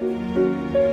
Música